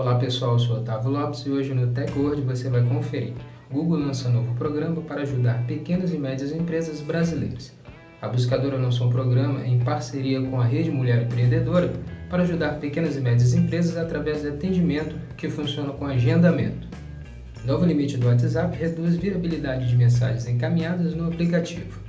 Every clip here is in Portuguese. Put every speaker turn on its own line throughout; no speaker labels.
Olá pessoal, eu sou Otávio Lopes e hoje no TechWord você vai conferir. Google lança novo programa para ajudar pequenas e médias empresas brasileiras. A buscadora lançou um programa em parceria com a Rede Mulher Empreendedora para ajudar pequenas e médias empresas através de atendimento que funciona com agendamento. Novo limite do WhatsApp reduz virabilidade de mensagens encaminhadas no aplicativo.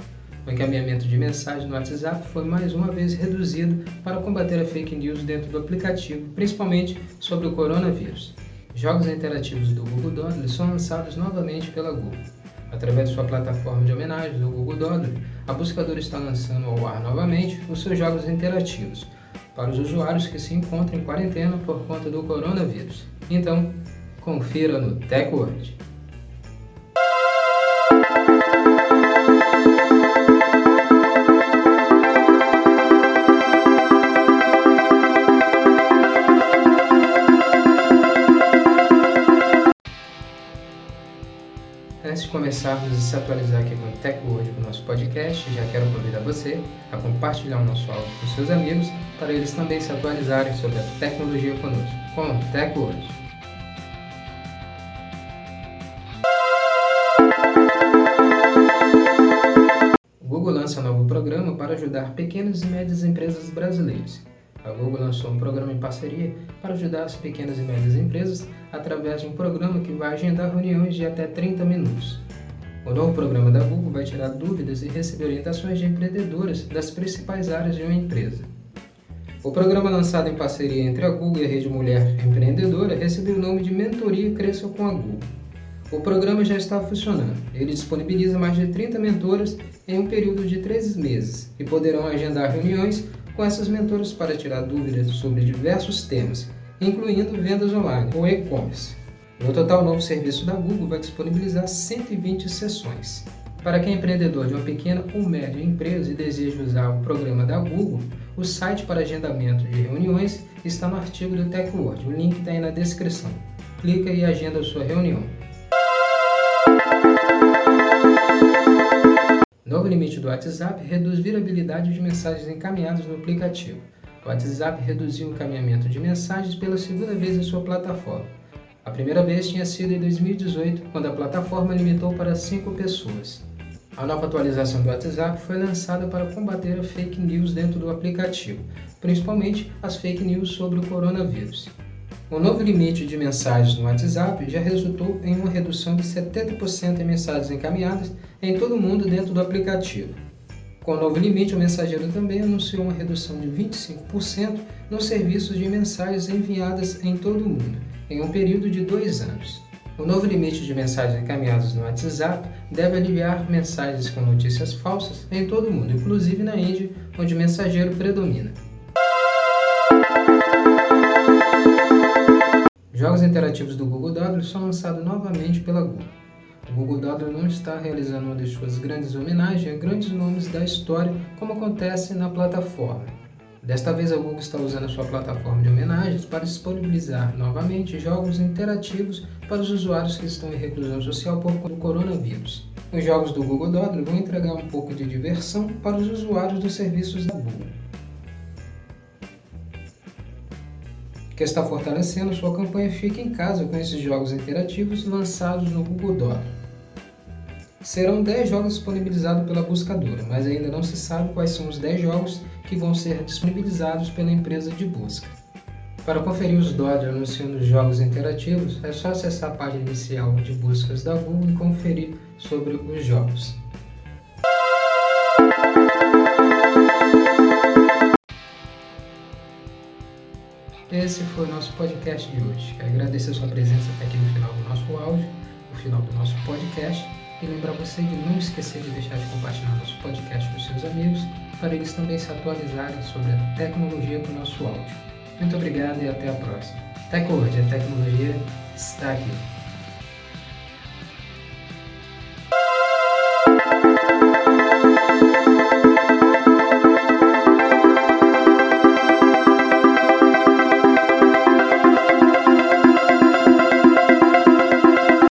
O encaminhamento de mensagens no WhatsApp foi mais uma vez reduzido para combater a fake news dentro do aplicativo, principalmente sobre o coronavírus. Jogos interativos do Google Doodle são lançados novamente pela Google. Através de sua plataforma de homenagens, o Google Doodle, a buscadora está lançando ao ar novamente os seus jogos interativos para os usuários que se encontram em quarentena por conta do coronavírus. Então, confira no TechWord. Antes de começarmos a se atualizar aqui com o TechWord, com o nosso podcast, já quero convidar você a compartilhar o nosso áudio com seus amigos para eles também se atualizarem sobre a tecnologia conosco, com o TechWord. O Google lança um novo programa para ajudar pequenas e médias empresas brasileiras. A Google lançou um programa em parceria para ajudar as pequenas e médias empresas através de um programa que vai agendar reuniões de até 30 minutos. O novo programa da Google vai tirar dúvidas e receber orientações de empreendedoras das principais áreas de uma empresa. O programa lançado em parceria entre a Google e a Rede Mulher Empreendedora recebeu o nome de Mentoria Cresça com a Google. O programa já está funcionando. Ele disponibiliza mais de 30 mentoras em um período de 13 meses e poderão agendar reuniões com essas mentoras para tirar dúvidas sobre diversos temas, incluindo vendas online ou e-commerce. No total, o novo serviço da Google vai disponibilizar 120 sessões. Para quem é empreendedor de uma pequena ou média empresa e deseja usar o programa da Google, o site para agendamento de reuniões está no artigo do TechWord. O link está aí na descrição. Clica e agenda a sua reunião. Novo limite do WhatsApp reduz virabilidade de mensagens encaminhadas no aplicativo. O WhatsApp reduziu o encaminhamento de mensagens pela segunda vez em sua plataforma. A primeira vez tinha sido em 2018, quando a plataforma limitou para 5 pessoas. A nova atualização do WhatsApp foi lançada para combater a fake news dentro do aplicativo, principalmente as fake news sobre o coronavírus. O novo limite de mensagens no WhatsApp já resultou em uma redução de 70% em mensagens encaminhadas em todo o mundo dentro do aplicativo. Com o novo limite, o mensageiro também anunciou uma redução de 25% nos serviços de mensagens enviadas em todo o mundo, em um período de dois anos. O novo limite de mensagens encaminhadas no WhatsApp deve aliviar mensagens com notícias falsas em todo o mundo, inclusive na Índia, onde o mensageiro predomina. Jogos interativos do Google Doodle são lançados novamente pela Google. O Google Doodle não está realizando uma de suas grandes homenagens a grandes nomes da história, como acontece na plataforma. Desta vez, a Google está usando a sua plataforma de homenagens para disponibilizar novamente jogos interativos para os usuários que estão em reclusão social por conta do coronavírus. Os jogos do Google Doodle vão entregar um pouco de diversão para os usuários dos serviços da Google. Que está fortalecendo sua campanha Fica em Casa com esses jogos interativos lançados no Google Doodle. Serão 10 jogos disponibilizados pela buscadora, mas ainda não se sabe quais são os 10 jogos que vão ser disponibilizados pela empresa de busca. Para conferir os Doodle anunciando os jogos interativos, é só acessar a página inicial de buscas da Google e conferir sobre os jogos. Esse foi o nosso podcast de hoje. Quero agradecer a sua presença até aqui no final do nosso áudio, no final do nosso podcast, e lembrar você de não esquecer de deixar de compartilhar nosso podcast com seus amigos, para eles também se atualizarem sobre a tecnologia do nosso áudio. Muito obrigado e até a próxima. TechWord, a tecnologia está aqui.